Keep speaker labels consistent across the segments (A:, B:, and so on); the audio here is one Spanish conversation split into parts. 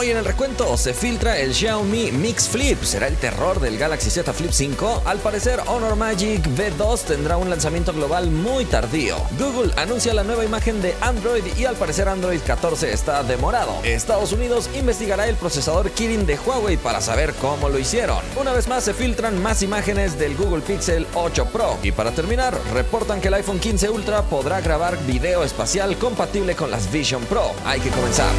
A: Hoy en el recuento se filtra el Xiaomi Mix Flip. ¿Será el terror del Galaxy Z Flip 5? Al parecer, Honor Magic V2 tendrá un lanzamiento global muy tardío. Google anuncia la nueva imagen de Android y al parecer Android 14 está demorado. Estados Unidos investigará el procesador Kirin de Huawei para saber cómo lo hicieron. Una vez más se filtran más imágenes del Google Pixel 8 Pro. Y para terminar, reportan que el iPhone 15 Ultra podrá grabar video espacial compatible con las Vision Pro. Hay que comenzar.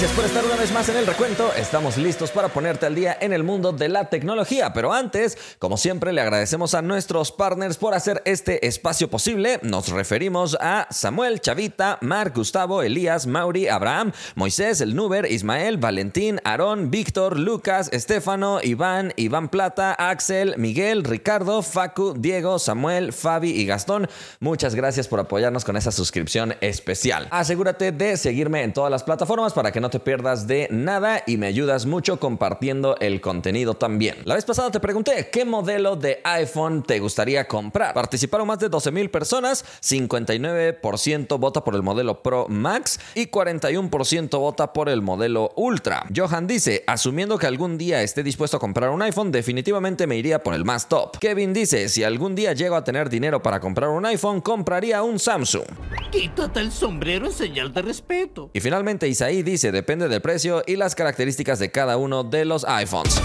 A: Gracias por estar una vez más en el recuento. Estamos listos para ponerte al día en el mundo de la tecnología. Pero antes, como siempre, le agradecemos a nuestros partners por hacer este espacio posible. Nos referimos a Samuel, Chavita, Marc, Gustavo, Elías, Mauri, Abraham, Moisés, El Nuber, Ismael, Valentín, Aarón, Víctor, Lucas, Estefano, Iván, Iván Plata, Axel, Miguel, Ricardo, Facu, Diego, Samuel, Fabi y Gastón. Muchas gracias por apoyarnos con esa suscripción especial. Asegúrate de seguirme en todas las plataformas para que no te pierdas de nada y me ayudas mucho compartiendo el contenido también. La vez pasada te pregunté qué modelo de iPhone te gustaría comprar. Participaron más de 12 mil personas, 59% vota por el modelo Pro Max y 41% vota por el modelo Ultra. Johan dice, asumiendo que algún día esté dispuesto a comprar un iPhone, definitivamente me iría por el más top. Kevin dice, si algún día llego a tener dinero para comprar un iPhone, compraría un Samsung.
B: Quítate el sombrero en señal de respeto.
A: Y finalmente Isaí dice, depende del precio y las características de cada uno de los iPhones.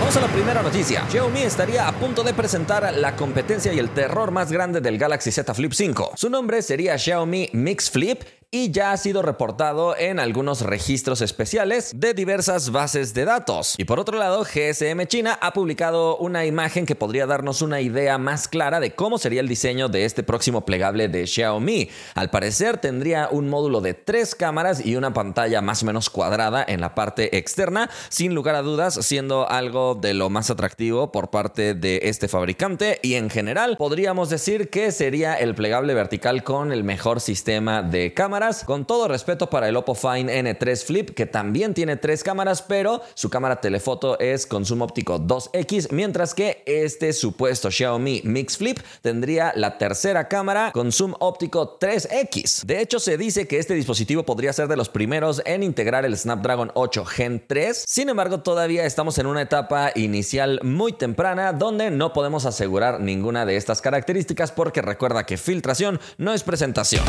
A: Vamos a la primera noticia. Xiaomi estaría a punto de presentar la competencia y el terror más grande del Galaxy Z Flip 5. Su nombre sería Xiaomi Mix Flip y ya ha sido reportado en algunos registros especiales de diversas bases de datos. Y por otro lado, GSM China ha publicado una imagen que podría darnos una idea más clara de cómo sería el diseño de este próximo plegable de Xiaomi. Al parecer tendría un módulo de tres cámaras y una pantalla más o menos cuadrada en la parte externa, sin lugar a dudas siendo algo de lo más atractivo por parte de este fabricante y en general podríamos decir que sería el plegable vertical con el mejor sistema de cámara con todo respeto para el Oppo Find N3 Flip, que también tiene tres cámaras, pero su cámara telefoto es con zoom óptico 2X, mientras que este supuesto Xiaomi Mix Flip tendría la tercera cámara con zoom óptico 3X. De hecho, se dice que este dispositivo podría ser de los primeros en integrar el Snapdragon 8 Gen 3. Sin embargo, todavía estamos en una etapa inicial muy temprana donde no podemos asegurar ninguna de estas características porque recuerda que filtración no es presentación.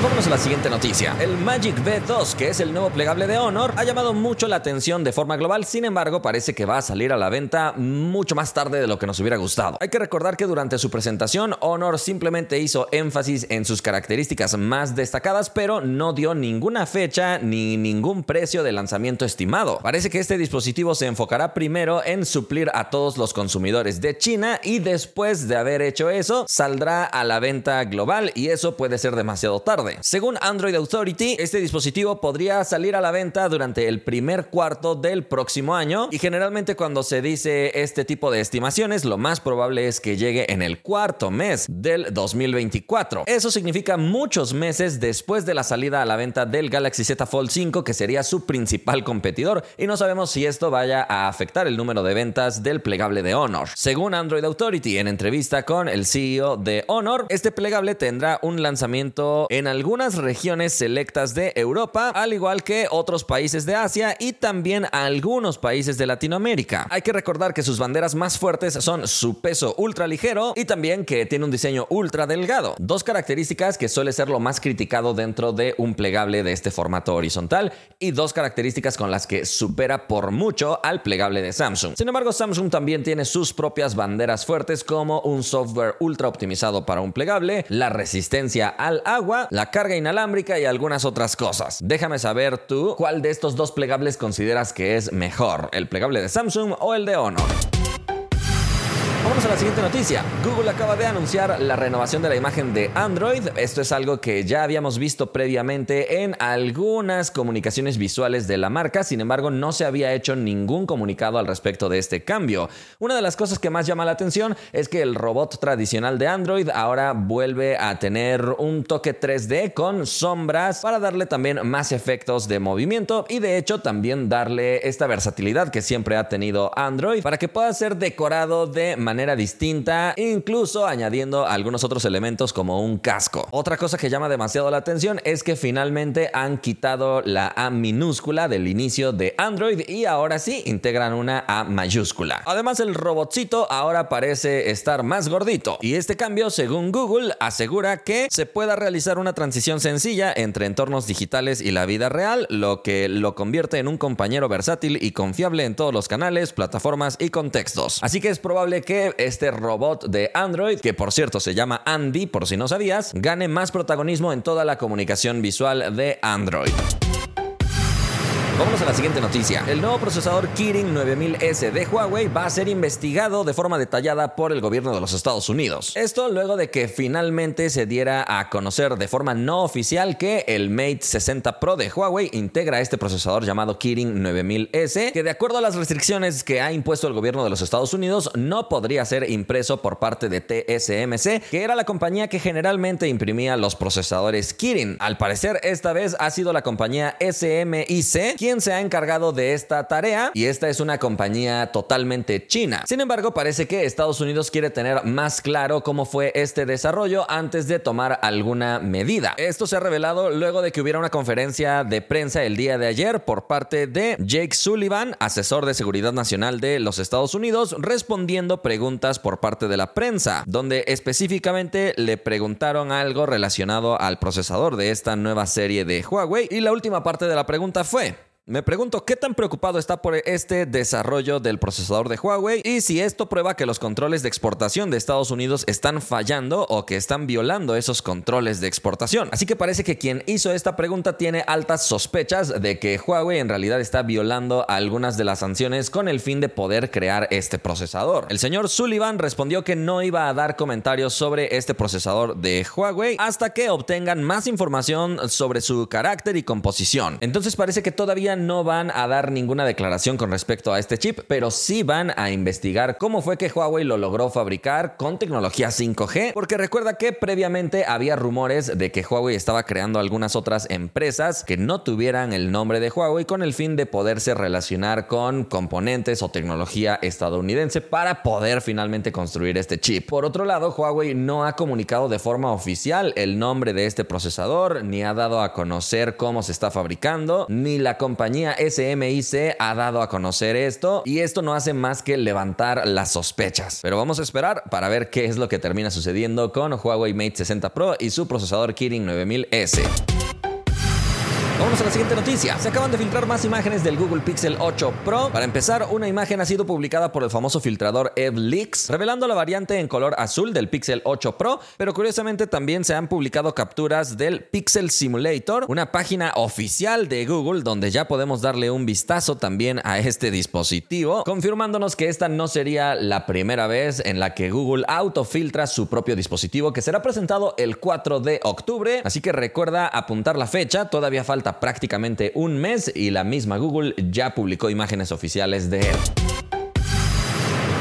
A: Vámonos a la siguiente noticia. El Magic V2, que es el nuevo plegable de Honor, ha llamado mucho la atención de forma global, sin embargo parece que va a salir a la venta mucho más tarde de lo que nos hubiera gustado. Hay que recordar que durante su presentación Honor simplemente hizo énfasis en sus características más destacadas, pero no dio ninguna fecha ni ningún precio de lanzamiento estimado. Parece que este dispositivo se enfocará primero en suplir a todos los consumidores de China y después de haber hecho eso saldrá a la venta global y eso puede ser demasiado tarde. Según Android Authority, este dispositivo podría salir a la venta durante el primer cuarto del próximo año y generalmente cuando se dice este tipo de estimaciones, lo más probable es que llegue en el cuarto mes del 2024. Eso significa muchos meses después de la salida a la venta del Galaxy Z Fold 5, que sería su principal competidor, y no sabemos si esto vaya a afectar el número de ventas del plegable de Honor. Según Android Authority, en entrevista con el CEO de Honor, este plegable tendrá un lanzamiento en algunas regiones selectas de Europa, al igual que otros países de Asia y también algunos países de Latinoamérica. Hay que recordar que sus banderas más fuertes son su peso ultra ligero y también que tiene un diseño ultra delgado, dos características que suele ser lo más criticado dentro de un plegable de este formato horizontal y dos características con las que supera por mucho al plegable de Samsung. Sin embargo, Samsung también tiene sus propias banderas fuertes como un software ultra optimizado para un plegable, la resistencia al agua, la carga inalámbrica y algunas otras cosas. Déjame saber tú cuál de estos dos plegables consideras que es mejor, el plegable de Samsung o el de Honor. Vamos a la siguiente noticia. Google acaba de anunciar la renovación de la imagen de Android. Esto es algo que ya habíamos visto previamente en algunas comunicaciones visuales de la marca, sin embargo no se había hecho ningún comunicado al respecto de este cambio. Una de las cosas que más llama la atención es que el robot tradicional de Android ahora vuelve a tener un toque 3D con sombras para darle también más efectos de movimiento y de hecho también darle esta versatilidad que siempre ha tenido Android para que pueda ser decorado de manera distinta, incluso añadiendo algunos otros elementos como un casco. Otra cosa que llama demasiado la atención es que finalmente han quitado la A minúscula del inicio de Android y ahora sí integran una A mayúscula. Además el robotcito ahora parece estar más gordito y este cambio según Google asegura que se pueda realizar una transición sencilla entre entornos digitales y la vida real, lo que lo convierte en un compañero versátil y confiable en todos los canales, plataformas y contextos. Así que es probable que este robot de Android, que por cierto se llama Andy por si no sabías, gane más protagonismo en toda la comunicación visual de Android. Vámonos a la siguiente noticia. El nuevo procesador Kirin 9000S de Huawei va a ser investigado de forma detallada por el gobierno de los Estados Unidos. Esto luego de que finalmente se diera a conocer de forma no oficial que el Mate 60 Pro de Huawei integra este procesador llamado Kirin 9000S, que de acuerdo a las restricciones que ha impuesto el gobierno de los Estados Unidos no podría ser impreso por parte de TSMC, que era la compañía que generalmente imprimía los procesadores Kirin. Al parecer esta vez ha sido la compañía SMIC se ha encargado de esta tarea y esta es una compañía totalmente china. Sin embargo, parece que Estados Unidos quiere tener más claro cómo fue este desarrollo antes de tomar alguna medida. Esto se ha revelado luego de que hubiera una conferencia de prensa el día de ayer por parte de Jake Sullivan, asesor de seguridad nacional de los Estados Unidos, respondiendo preguntas por parte de la prensa, donde específicamente le preguntaron algo relacionado al procesador de esta nueva serie de Huawei y la última parte de la pregunta fue, me pregunto qué tan preocupado está por este desarrollo del procesador de Huawei y si esto prueba que los controles de exportación de Estados Unidos están fallando o que están violando esos controles de exportación. Así que parece que quien hizo esta pregunta tiene altas sospechas de que Huawei en realidad está violando algunas de las sanciones con el fin de poder crear este procesador. El señor Sullivan respondió que no iba a dar comentarios sobre este procesador de Huawei hasta que obtengan más información sobre su carácter y composición. Entonces parece que todavía no van a dar ninguna declaración con respecto a este chip, pero sí van a investigar cómo fue que Huawei lo logró fabricar con tecnología 5G, porque recuerda que previamente había rumores de que Huawei estaba creando algunas otras empresas que no tuvieran el nombre de Huawei con el fin de poderse relacionar con componentes o tecnología estadounidense para poder finalmente construir este chip. Por otro lado, Huawei no ha comunicado de forma oficial el nombre de este procesador, ni ha dado a conocer cómo se está fabricando, ni la compañía compañía SMIC ha dado a conocer esto y esto no hace más que levantar las sospechas. Pero vamos a esperar para ver qué es lo que termina sucediendo con Huawei Mate 60 Pro y su procesador Kirin 9000S. Vamos a la siguiente noticia. Se acaban de filtrar más imágenes del Google Pixel 8 Pro. Para empezar, una imagen ha sido publicada por el famoso filtrador EvLeaks, revelando la variante en color azul del Pixel 8 Pro, pero curiosamente también se han publicado capturas del Pixel Simulator, una página oficial de Google donde ya podemos darle un vistazo también a este dispositivo, confirmándonos que esta no sería la primera vez en la que Google autofiltra su propio dispositivo que será presentado el 4 de octubre, así que recuerda apuntar la fecha, todavía prácticamente un mes y la misma Google ya publicó imágenes oficiales de él.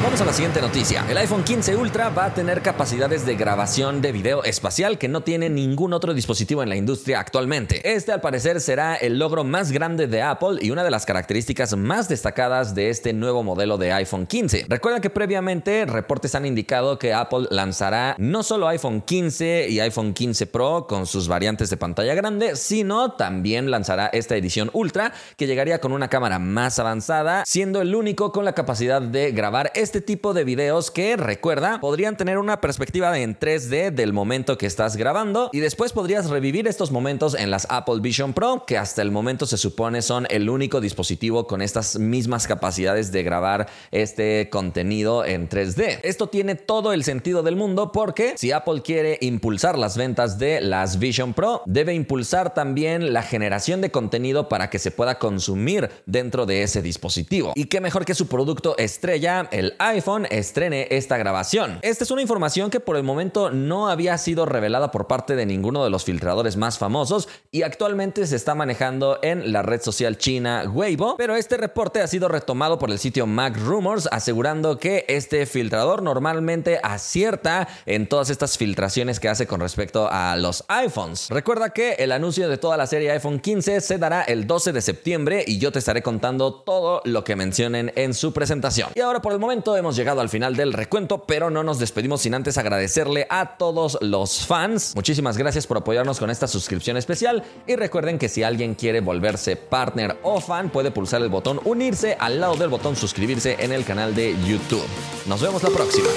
A: Vamos a la siguiente noticia. El iPhone 15 Ultra va a tener capacidades de grabación de video espacial que no tiene ningún otro dispositivo en la industria actualmente. Este al parecer será el logro más grande de Apple y una de las características más destacadas de este nuevo modelo de iPhone 15. Recuerda que previamente reportes han indicado que Apple lanzará no solo iPhone 15 y iPhone 15 Pro con sus variantes de pantalla grande, sino también lanzará esta edición Ultra que llegaría con una cámara más avanzada, siendo el único con la capacidad de grabar este tipo de videos que, recuerda, podrían tener una perspectiva en 3D del momento que estás grabando y después podrías revivir estos momentos en las Apple Vision Pro, que hasta el momento se supone son el único dispositivo con estas mismas capacidades de grabar este contenido en 3D. Esto tiene todo el sentido del mundo porque si Apple quiere impulsar las ventas de las Vision Pro, debe impulsar también la generación de contenido para que se pueda consumir dentro de ese dispositivo. Y qué mejor que su producto estrella, el iPhone estrene esta grabación. Esta es una información que por el momento no había sido revelada por parte de ninguno de los filtradores más famosos y actualmente se está manejando en la red social china Weibo, pero este reporte ha sido retomado por el sitio Mac Rumors asegurando que este filtrador normalmente acierta en todas estas filtraciones que hace con respecto a los iPhones. Recuerda que el anuncio de toda la serie iPhone 15 se dará el 12 de septiembre y yo te estaré contando todo lo que mencionen en su presentación. Y ahora por el momento hemos llegado al final del recuento, pero no nos despedimos sin antes agradecerle a todos los fans. Muchísimas gracias por apoyarnos con esta suscripción especial y recuerden que si alguien quiere volverse partner o fan puede pulsar el botón unirse al lado del botón suscribirse en el canal de YouTube. Nos vemos la próxima.